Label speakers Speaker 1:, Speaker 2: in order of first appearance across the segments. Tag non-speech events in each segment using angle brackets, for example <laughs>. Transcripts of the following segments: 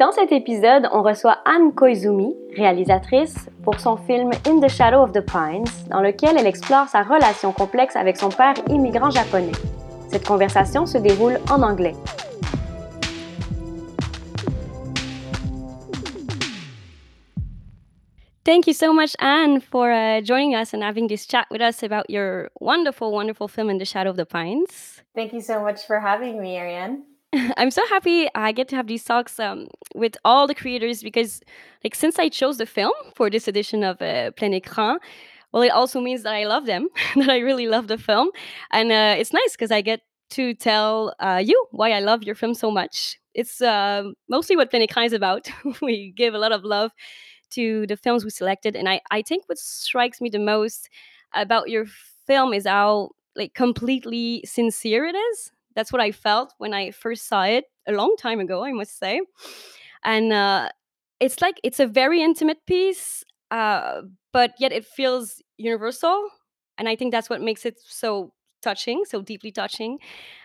Speaker 1: Dans cet épisode, on reçoit Anne Koizumi, réalisatrice, pour son film In the Shadow of the Pines, dans lequel elle explore sa relation complexe avec son père immigrant japonais. Cette conversation se déroule en anglais. Thank you so much, Anne, for uh, joining us and having this chat with us about your wonderful, wonderful film In the Shadow of the Pines.
Speaker 2: Thank you so much for having me, Ariane. <laughs>
Speaker 1: I'm so happy I get to have these talks um, with all the creators because, like, since I chose the film for this edition of uh, Plein Écran, well, it also means that I love them, <laughs> that I really love the film, and uh, it's nice because I get to tell uh, you why I love your film so much. It's uh, mostly what Plein Écran is about. <laughs> we give a lot of love to the films we selected, and I, I think what strikes me the most about your film is how like completely sincere it is that's what I felt when I first saw it a long time ago, I must say. And uh, it's like it's a very intimate piece, uh, but yet it feels universal. And I think that's what makes it so touching, so deeply touching.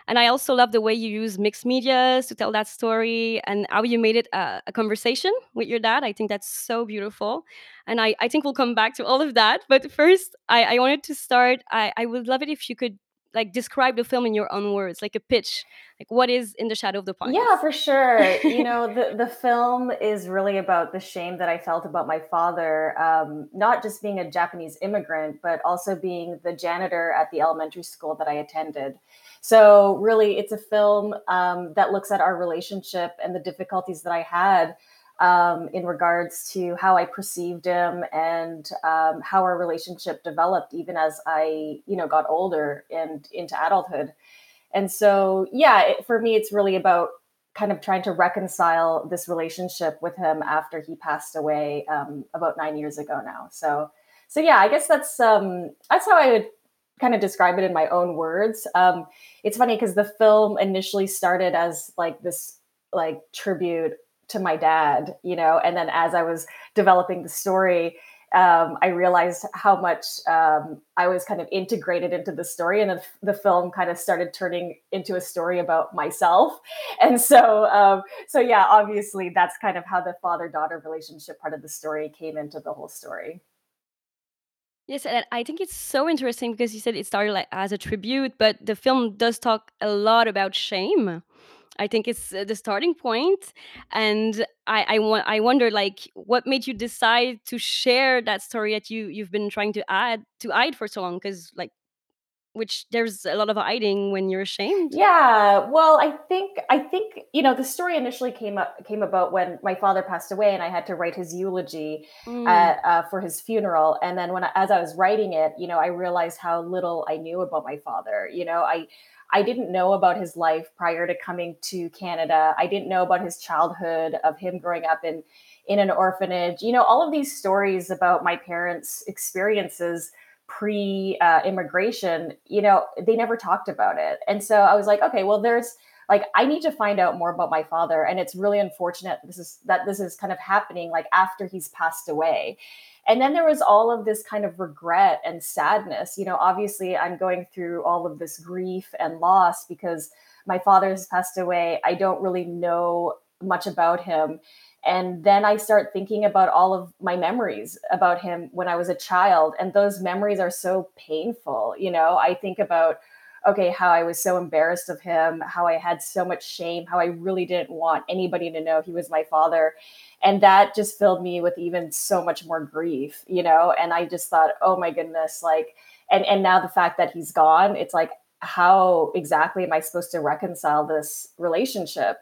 Speaker 1: And I also love the way you use mixed medias to tell that story and how you made it a, a conversation with your dad. I think that's so beautiful. And I, I think we'll come back to all of that. But first, I, I wanted to start. I, I would love it if you could like describe the film in your own words like a pitch like what is in the shadow of the pines
Speaker 2: yeah for sure. You <laughs> know the, the film is really about the shame that i felt about my father um, not just being a japanese immigrant but also being the janitor at the elementary school that i attended. So really it's a film um, that looks at our relationship and the difficulties that i had um, in regards to how I perceived him and um, how our relationship developed, even as I, you know, got older and into adulthood. And so, yeah, it, for me, it's really about kind of trying to reconcile this relationship with him after he passed away um, about nine years ago now. So, so yeah, I guess that's um, that's how I would kind of describe it in my own words. Um, it's funny because the film initially started as like this like tribute to my dad, you know, and then as I was developing the story, um, I realized how much um, I was kind of integrated into the story, and the, the, film kind of started turning into a story about myself. <laughs> And so, um, so yeah, obviously, that's kind of how the father-daughter relationship part of the story came into the whole story.
Speaker 1: Yes, and I think it's so interesting because you said it started like as a tribute, but the film does talk a lot about shame I think it's uh, the starting point, and I I, wa- I wonder like what made you decide to share that story that you you've been trying to add to hide for so long because like which there's a lot of hiding when you're ashamed
Speaker 2: yeah well i think i think you know the story initially came up came about when my father passed away and i had to write his eulogy mm. at, uh, for his funeral and then when I, as i was writing it you know i realized how little i knew about my father you know i I didn't know about his life prior to coming to Canada. I didn't know about his childhood, of him growing up in in an orphanage. You know, all of these stories about my parents' experiences pre uh, immigration. You know, they never talked about it, and so I was like, okay, well, there's like I need to find out more about my father, and it's really unfortunate this is that this is kind of happening like after he's passed away. And then there was all of this kind of regret and sadness you know obviously i'm going through all of this grief and loss because my father has passed away. I don't really know much about him. And then i start thinking about all of my memories about him when i was a child and those memories are so painful you know? I think about okay how i was so embarrassed of him how i had so much shame how i really didn't want anybody to know he was my father. And that just filled me with even so much more grief you know? And i just thought oh my goodness like and and now the fact that he's gone it's like how exactly am i supposed to reconcile this relationship?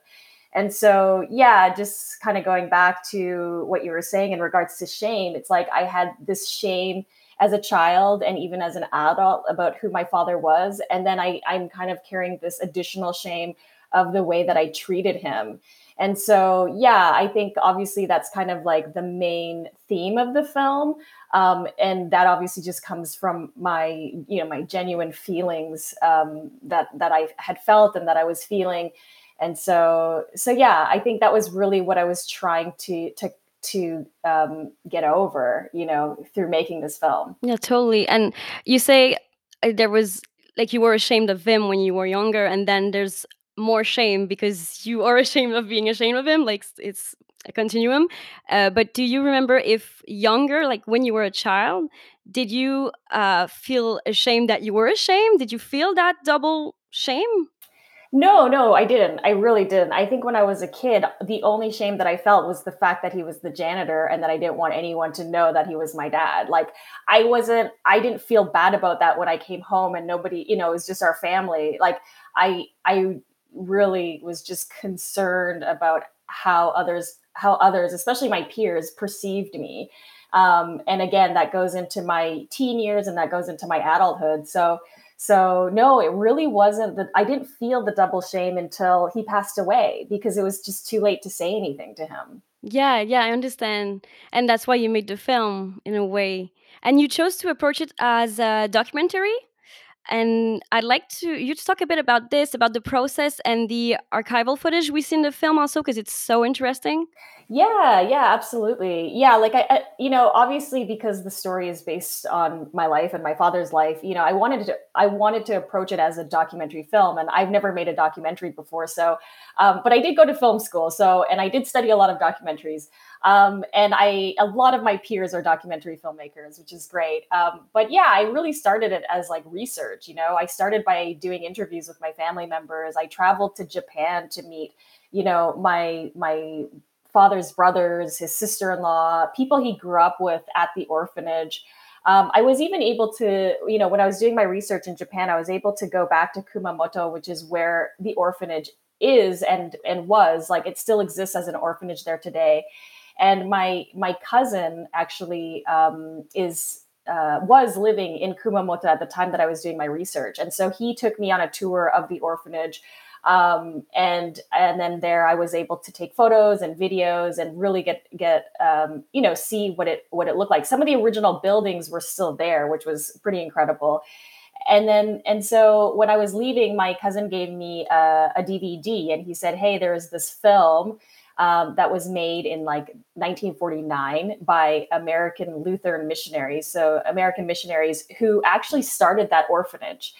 Speaker 2: And so yeah just kind of going back to what you were saying in regards to shame it's like i had this shame as a child and even as an adult about who my father was and then i i'm kind of carrying this additional shame of the way that i treated him And so, yeah, I think obviously that's kind of like the main theme of the film. Um, and that obviously just comes from my, you know, my genuine feelings um, that that I had felt and that I was feeling. And so, so yeah, I think that was really what I was trying to to to um, get over, you know, through making this film.
Speaker 1: Yeah, totally. And you say uh, there was like you were ashamed of him when you were younger, and then there's more shame because you are <laughs> ashamed of being ashamed of him. Like it's a continuum. Uh, but do you remember if younger, like when you were a child, did you uh, feel ashamed that you were ashamed? Did you feel that double shame?
Speaker 2: No, no, I didn't. I really didn't. I think when I was a kid, the only shame that I felt was the fact that he was the janitor and that I didn't want anyone to know that he was my dad. Like I wasn't I didn't feel bad about that when I came home and nobody, you know, it was just our family. Like I I really was just concerned about how others how others, especially my peers, perceived me. Um, and again, that goes into my teen years and that goes into my adulthood. So so no, it really wasn't that I didn't feel the double shame until he passed away because it was just too late to say anything to him.
Speaker 1: Yeah, yeah, I understand. And that's why you made the film in a way. And you chose to approach it as a documentary. And I'd like to you to talk a bit about this, about the process and the archival footage we see in the film also, because it's so interesting.
Speaker 2: Yeah, yeah, absolutely. Yeah, like I, I, you know, obviously because the story is based on my life and my father's life, you know, I wanted to, I wanted to approach it as a documentary film, and I've never made a documentary before. So, um, but I did go to film school, so and I did study a lot of documentaries, um, and I, a lot of my peers are documentary filmmakers, which is great. Um, but yeah, I really started it as like research. You know, I started by doing interviews with my family members. I traveled to Japan to meet you know my my father's brothers, his sister in law, people he grew up with at the orphanage. Um, I was even able to, you know, when I was doing my research in Japan, I was able to go back to Kumamoto, which is where the orphanage is and and was like it still exists as an orphanage there today. And my my cousin actually um, is uh, was living in Kumamoto at the time that I was doing my research, and so he took me on a tour of the orphanage um, and and then there I was able to take photos and videos and really get get um, you know see what it what it looked like. Some of the original buildings were still there, which was pretty incredible. And then and so when I was leaving, my cousin gave me a, a DVD and he said, "Hey, there's this film." Um, that was made in like 1949 by American Lutheran missionaries. So, American missionaries who actually started that orphanage.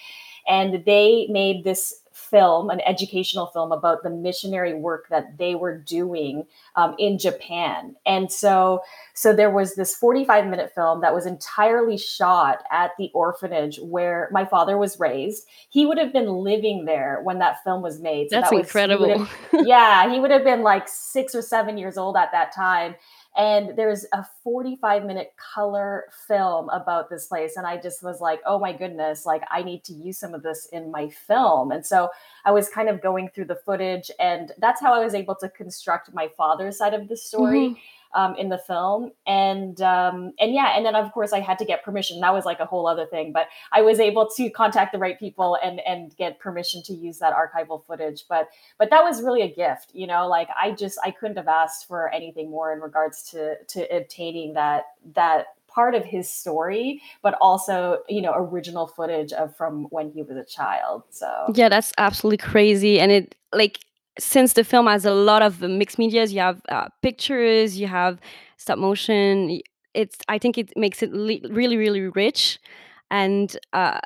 Speaker 2: And they made this film, an educational film about the missionary work that they were doing um, in Japan. And so, so there was this 45 minute film that was entirely shot at the orphanage where my father was raised. He would have been living there when that film was made.
Speaker 1: So That's
Speaker 2: that
Speaker 1: was, incredible.
Speaker 2: He <laughs> yeah, he would have been like six or seven years old at that time and there's a 45 minute color film about this place. And i just was like oh my goodness like i need to use some of this in my film. And so i was kind of going through the footage and that's how i was able to construct my father's side of the story. Mm-hmm um, in the film, and um, and yeah, and then of course I had to get permission. That was like a whole other thing, but I was able to contact the right people and and get permission to use that archival footage. But but that was really a gift, you know. Like I just I couldn't have asked for anything more in regards to to obtaining that that part of his story but also you know original footage of from when he was a child so
Speaker 1: yeah that's absolutely crazy and it like since the film has a lot of mixed medias, you have uh, pictures, you have stop motion. It's I think it makes it li- really really rich, and uh,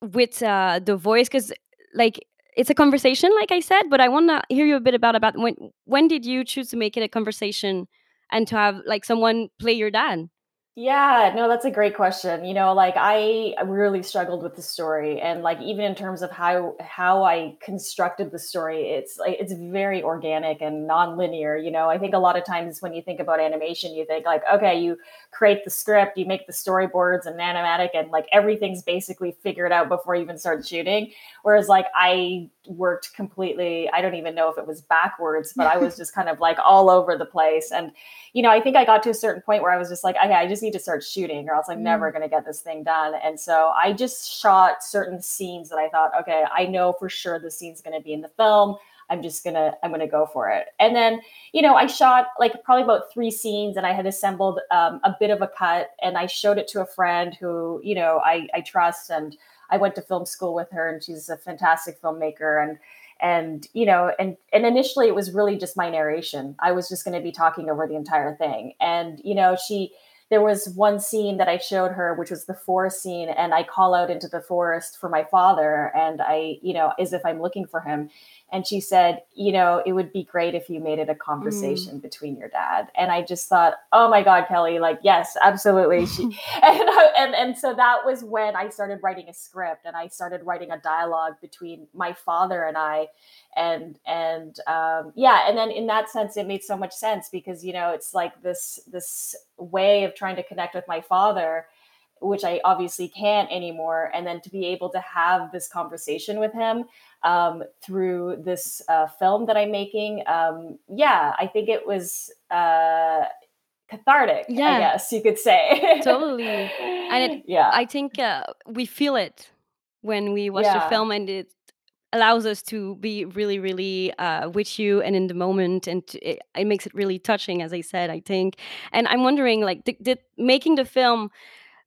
Speaker 1: with uh, the voice because like it's a conversation, like I said. But I want to hear you a bit about about when when did you choose to make it a conversation and to have like someone play your dad?
Speaker 2: Yeah, no, that's a great question. You know, like I really struggled with the story and like even in terms of how how I constructed the story, it's like it's very organic and non-linear, you know. I think a lot of times when you think about animation, you think like, okay, you create the script, you make the storyboards and animatic and like everything's basically figured out before you even start shooting. Whereas like I worked completely, I don't even know if it was backwards, but I was <laughs> just kind of like all over the place and you know, I think I got to a certain point where I was just like, okay, I just need to start shooting or else I'm mm. never going to get this thing done. And so I just shot certain scenes that I thought, okay, I know for sure the scene's going to be in the film. I'm just gonna I'm gonna go for it. And then you know I shot like probably about three scenes, and I had assembled um, a bit of a cut, and I showed it to a friend who you know I I trust, and I went to film school with her, and she's a fantastic filmmaker, and and you know and and initially it was really just my narration i was just going to be talking over the entire thing and you know she there was one scene that I showed her, which was the forest scene, and I call out into the forest for my father, and I, you know, as if I'm looking for him. And she said, you know, it would be great if you made it a conversation mm. between your dad. And I just thought, oh my God, Kelly, like, yes, absolutely. <laughs> She, <laughs> and, and, and so that was when I started writing a script and I started writing a dialogue between my father and I and and um, yeah and then in that sense it made so much sense because you know it's like this this way of trying to connect with my father which i obviously can't anymore and then to be able to have this conversation with him um, through this uh, film that i'm making um, yeah i think it was uh, cathartic yeah. i guess you could say
Speaker 1: totally and it, <laughs> yeah i think uh, we feel it when we watch yeah. the film and it allows us to be really really uh, with you and in the moment and it, it, makes it really touching as i said i think. And i'm wondering like did, did making the film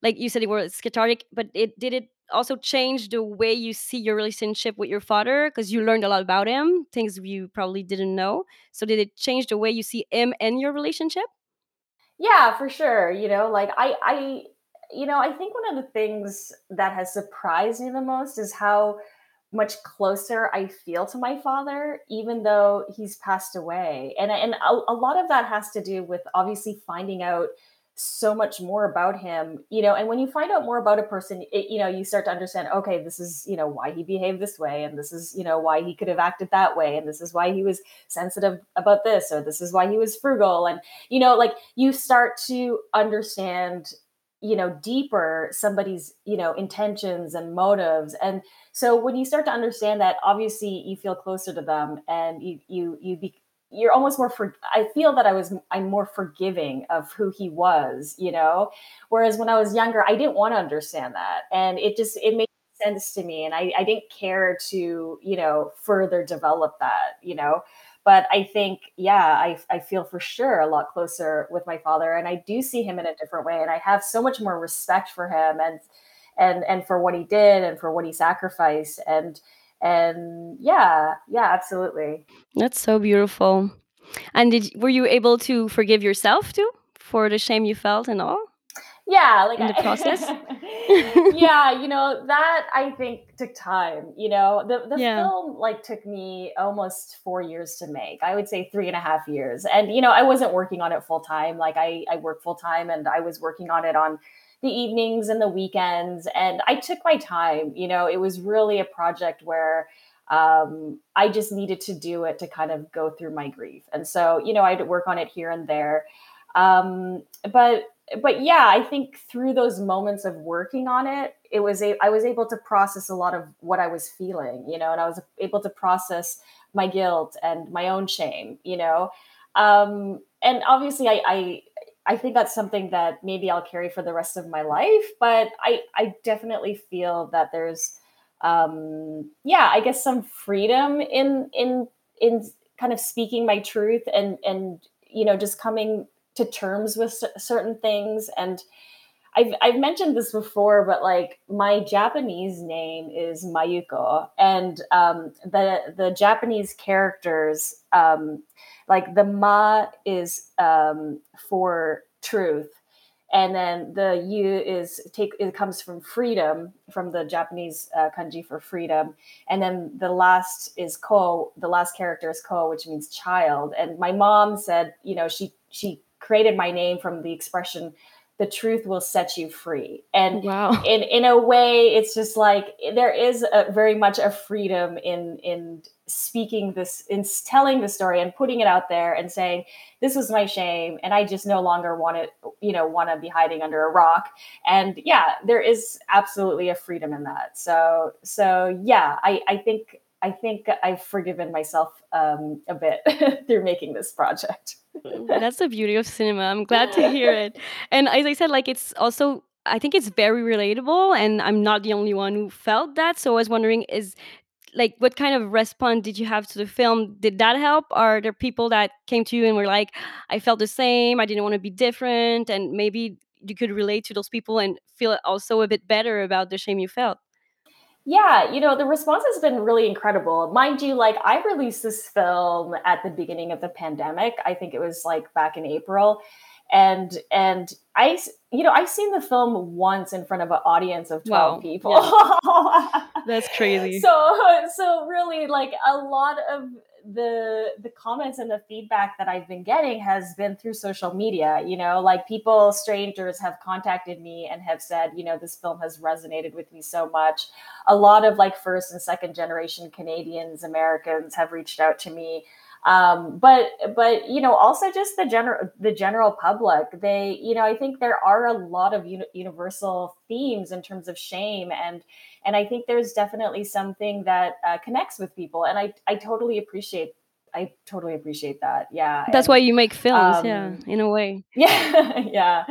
Speaker 1: like you said it was cathartic but it did it also change the way you see your relationship with your father? Because you learned a lot about him things you probably didn't know. So did it change the way you see him and your relationship?
Speaker 2: Yeah for sure you know like i i you know i think one of the things that has surprised me the most is how much closer I feel to my father, even though he's passed away. And, and a, a, lot of that has to do with obviously finding out so much more about him, you know, and when you find out more about a person, it, you know, you start to understand, okay, this is, you know, why he behaved this way. And this is, you know, why he could have acted that way. And this is why he was sensitive about this, or this is why he was frugal. And, you know, like you start to understand you know deeper somebody's you know intentions and motives. And so when you start to understand that obviously you feel closer to them and you you you be you're almost more for i feel that i was i'm more forgiving of who he was you know? Whereas when i was younger i didn't want to understand that. And it just it made sense to me and i i didn't care to you know further develop that you know but I think, yeah, I, I feel for sure a lot closer with my father, and I do see him in a different way, and I have so much more respect for him and and and for what he did and for what he sacrificed, and and yeah, yeah, absolutely.
Speaker 1: That's so beautiful. And did were you able to forgive yourself too for the shame you felt and all?
Speaker 2: Yeah like
Speaker 1: in the process? <laughs>
Speaker 2: Yeah you know that i think took time you know? The, the yeah. film like took me almost four years to make. I would say three and a half years. And you know i wasn't working on it full time like i i work full time and i was working on it on the evenings and the weekends. And i took my time you know? It was really a project where um, I just needed to do it to kind of go through my grief. And so, you know, I'd work on it here and there. Um, but but yeah, I think through those moments of working on it, it was a, I was able to process a lot of what I was feeling, you know, and I was able to process my guilt and my own shame, you know. Um, and obviously, I, I I think that's something that maybe I'll carry for the rest of my life. But I I definitely feel that there's um, yeah, I guess some freedom in in in kind of speaking my truth and and you know just coming to terms with certain things and I've, I've mentioned this before, but like my Japanese name is Mayuko, and um, the the Japanese characters, um, like the Ma is um, for truth, and then the Yu is take it comes from freedom, from the Japanese uh, kanji for freedom, and then the last is Ko. The last character is Ko, which means child. And my mom said, you know, she she created my name from the expression the truth will set you free. And wow. in in a way it's just like there is a, very much a freedom in in speaking this in telling the story and putting it out there and saying this was my shame and i just no longer want to you know want to be hiding under a rock. And yeah there is absolutely a freedom in that. So so yeah i i think i think i've forgiven myself um, a bit <laughs> through making this project
Speaker 1: that's the beauty of cinema. I'm glad to hear it. And as I said, like it's also I think it's very relatable and I'm not the only one who felt that. So I was wondering is like what kind of response did you have to the film? Did that help? Are there people that came to you and were like, I felt the same, I didn't want to be different, and maybe you could relate to those people and feel also a bit better about the shame you felt?
Speaker 2: Yeah, you know, the response has been really incredible. Mind you, like I released this film at the beginning of the pandemic. I think it was like back in April. And and I you know, I've seen the film once in front of an audience of 12
Speaker 1: Wow.
Speaker 2: people.
Speaker 1: Yeah. <laughs> That's crazy.
Speaker 2: so so really like a lot of the the comments and the feedback that I've been getting has been through social media. You know, like people, strangers have contacted me and have said, you know, this film has resonated with me so much. A lot of like first and second generation Canadians, Americans have reached out to me. Um, but but you know also just the general the general public they you know I think there are a lot of uni- universal themes in terms of shame and and I think there's definitely something that uh, connects with people and I I totally appreciate I totally appreciate that yeah
Speaker 1: That's why you make films, yeah,
Speaker 2: um
Speaker 1: in a way. <laughs>
Speaker 2: yeah yeah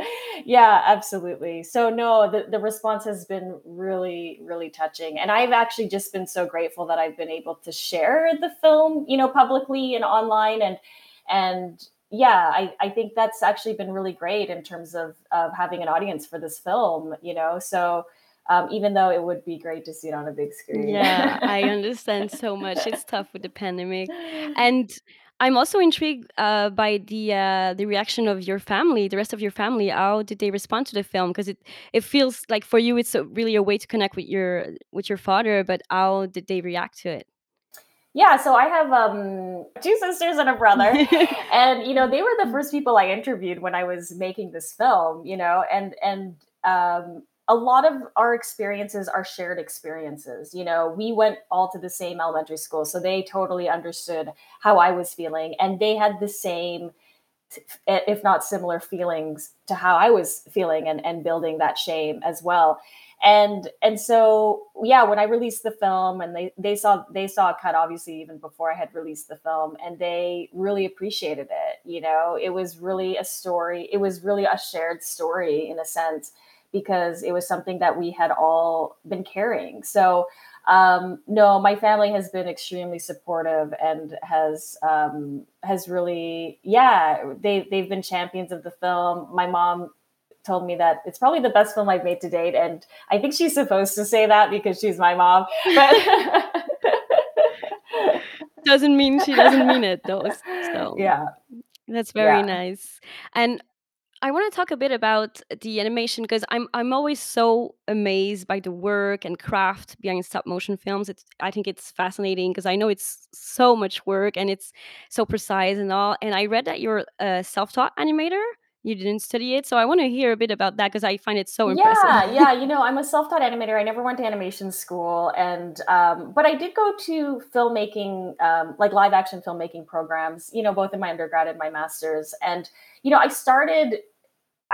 Speaker 2: yeah absolutely so no the, the response has been really really touching and i've actually just been so grateful that i've been able to share the film you know publicly and online and and yeah i, I think that's actually been really great in terms of of having an audience for this film you know so um, even though it would be great to see it on a big screen
Speaker 1: Yeah, <laughs> I understand so much. It's tough with the pandemic. <laughs> And I'm also intrigued uh, by the uh, the reaction of your family, the rest of your family. How did they respond to the film? Because it it feels like for you, it's a, really a way to connect with your with your father. But how did they react to it?
Speaker 2: Yeah, so I have um, two sisters and a brother, <laughs> and you know they were the first people I interviewed when I was making this film. You know, and and um, a lot of our experiences are shared experiences. You know, we went all to the same elementary school, so they totally understood how I was feeling, and they had the same if not similar feelings to how I was feeling and, and building that shame as well. And and so yeah, when I released the film and they they saw they saw a cut obviously even before I had released the film and they really appreciated it. You know, it was really a story, it was really a shared story in a sense because it was something that we had all been carrying. So um, no, my family has been extremely supportive and has um, has really, yeah, they they've been champions of the film. My mom told me that it's probably the best film I've made to date, and I think she's supposed to say that because she's my mom, but.
Speaker 1: Doesn't mean she doesn't mean it though. So <laughs>
Speaker 2: yeah,
Speaker 1: that's very
Speaker 2: yeah.
Speaker 1: nice. And I want to talk a bit about the animation because I'm I'm always so amazed by the work and craft behind stop motion films. It's I think it's fascinating because I know it's so much work and it's so precise and all. And I read that you're a self-taught animator. You didn't study it, so I want to hear a bit about that because I find it so impressive.
Speaker 2: Yeah, yeah. You know, <laughs> I'm a self-taught animator. I never went to animation school, and um, but I did go to filmmaking, um, like live action filmmaking programs. You know, both in my undergrad and my master's. And you know, I started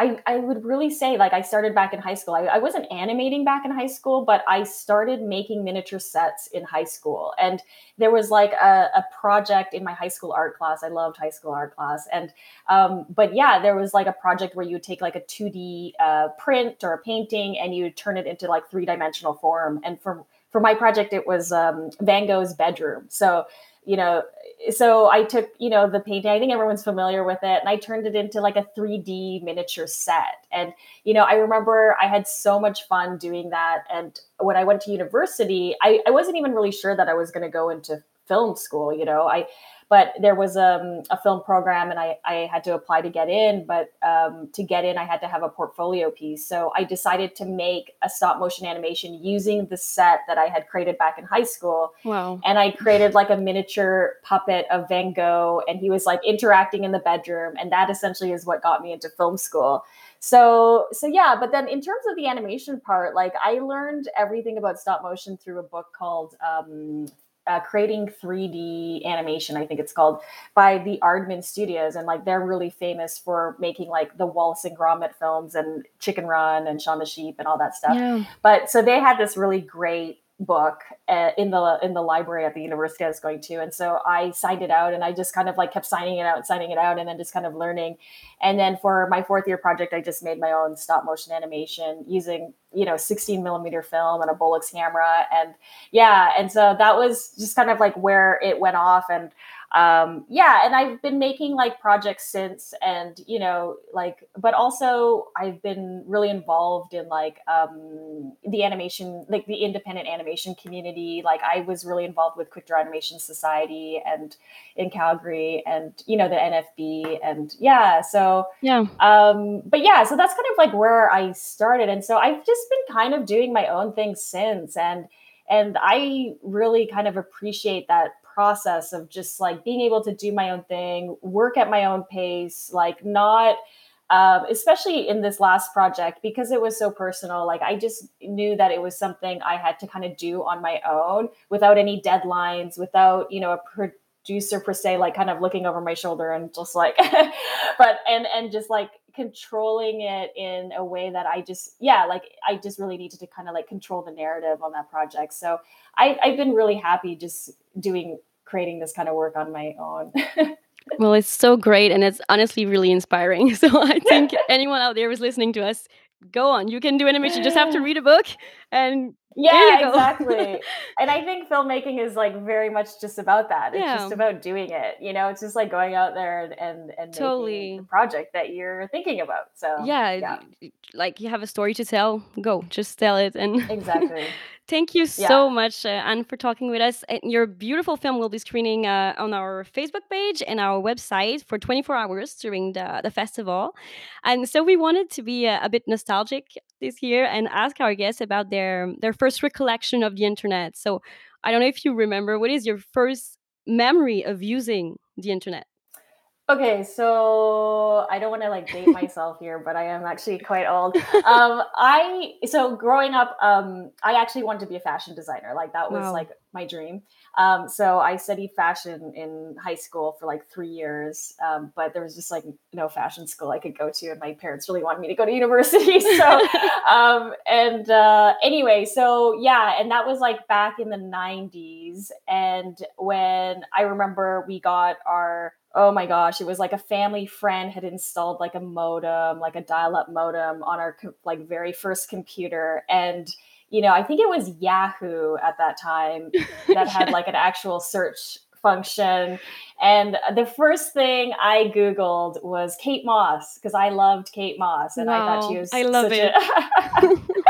Speaker 2: I, I would really say like I started back in high school. I, I wasn't animating back in high school, but I started making miniature sets in high school. And there was like a, a project in my high school art class. I loved high school art class. And um, but yeah, there was like a project where you take like a 2D uh, print or a painting and you turn it into like three dimensional form. And for for my project, it was um, Van Gogh's bedroom. So you know so I took, you know, the painting, I think everyone's familiar with it, and I turned it into like a 3D miniature set. And, you know, I remember I had so much fun doing that. And when I went to university, I, I wasn't even really sure that I was going to go into film school, you know. I but there was um, a film program and I, I had to apply to get in but um, to get in i had to have a portfolio piece. So i decided to make a stop motion animation using the set that i had created back in high school.
Speaker 1: Wow.
Speaker 2: and i created like a miniature puppet of van gogh and he was like interacting in the bedroom and that essentially is what got me into film school. So so yeah but then in terms of the animation part like i learned everything about stop motion through a book called um, uh, creating 3D animation, I think it's called, by the Aardman Studios, and like they're really famous for making like the Wallace and Gromit films and Chicken Run and Shaun the Sheep and all that stuff.
Speaker 1: Yeah.
Speaker 2: But so they had this really great book uh, in the in the library at the university I was going to, and so I signed it out, and I just kind of like kept signing it out, signing it out, and then just kind of learning. And then for my fourth year project, I just made my own stop motion animation using you know 16 millimeter film and a Bolex camera, and yeah, and so that was just kind of like where it went off, and um, yeah, and I've been making like projects since, and you know, like, but also I've been really involved in like um, the animation, like the independent animation community. Like, I was really involved with Quickdraw Animation Society and in Calgary, and you know, the NFB, and yeah, so
Speaker 1: yeah,
Speaker 2: um, but yeah, so that's kind of like where I started, and so I've just been kind of doing my own thing since, and and I really kind of appreciate that process of just like being able to do my own thing, work at my own pace, like not um, especially in this last project because it was so personal like i just knew that it was something i had to kind of do on my own without any deadlines without you know a producer per se like kind of looking over my shoulder and just like <laughs> but and and just like controlling it in a way that i just yeah like i just really needed to kind of like control the narrative on that project. So I, i've been really happy just doing creating this kind of work on my own. <laughs>
Speaker 1: well, it's so great and it's honestly really inspiring. <laughs> So I think <laughs> anyone out there who's listening to us, go on. You can do animation. You just have to read a book and
Speaker 2: yeah, exactly. <laughs> and I think filmmaking is like very much just about that. It's yeah. just about doing it. You know, it's just like going out there and and, and totally the project that you're thinking about. So
Speaker 1: yeah, yeah, like you have a story to tell. Go, just tell it. And
Speaker 2: exactly. <laughs>
Speaker 1: Thank you yeah. so much, uh, Anne, for talking with us. And your beautiful film will be screening uh, on our Facebook page and our website for 24 hours during the, the festival. And so we wanted to be a, a bit nostalgic this year and ask our guests about their their first recollection of the internet. So I don't know if you remember what is your first memory of using the internet?
Speaker 2: Okay, so I don't want to like date <laughs> myself here, but I am actually quite old. Um, I so growing up, um, I actually wanted to be a fashion designer. Like that was wow. like my dream. Um, so I studied fashion in high school for like three years, um, but there was just like no fashion school I could go to, and my parents really wanted me to go to <laughs> university. So, <laughs> um, and uh, anyway, so yeah, and that was like back in the '90s, and when I remember we got our oh my gosh, it was like a family friend had installed like a modem, like a dial-up modem on our like very first computer and you know, I think it was Yahoo at that time <laughs> that had like an actual search function. And the first thing I Googled was Kate Moss because I loved Kate Moss and wow, I thought she was
Speaker 1: I love it.
Speaker 2: A- <laughs> <laughs>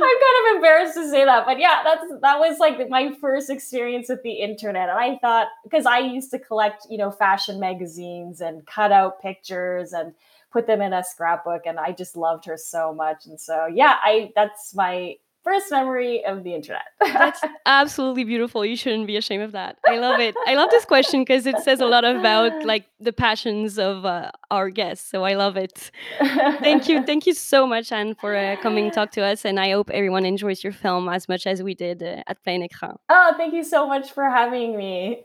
Speaker 2: kind of embarrassed to say that, but yeah, that's that was like my first experience with the internet, and I thought because I used to collect, you know, fashion magazines and cut out pictures and put them in a scrapbook, and I just loved her so much, and so yeah, I that's my first memory of the internet.
Speaker 1: That's absolutely beautiful. You shouldn't be ashamed of that. I love it. I love this question because it says a lot about like the passions of uh, our guests. So I love it. Thank you. <laughs> Thank you so much, Anne, for uh, coming talk to us. And I hope everyone enjoys your film as much as we did uh, at Plein Écran.
Speaker 2: Oh, thank you so much for having me.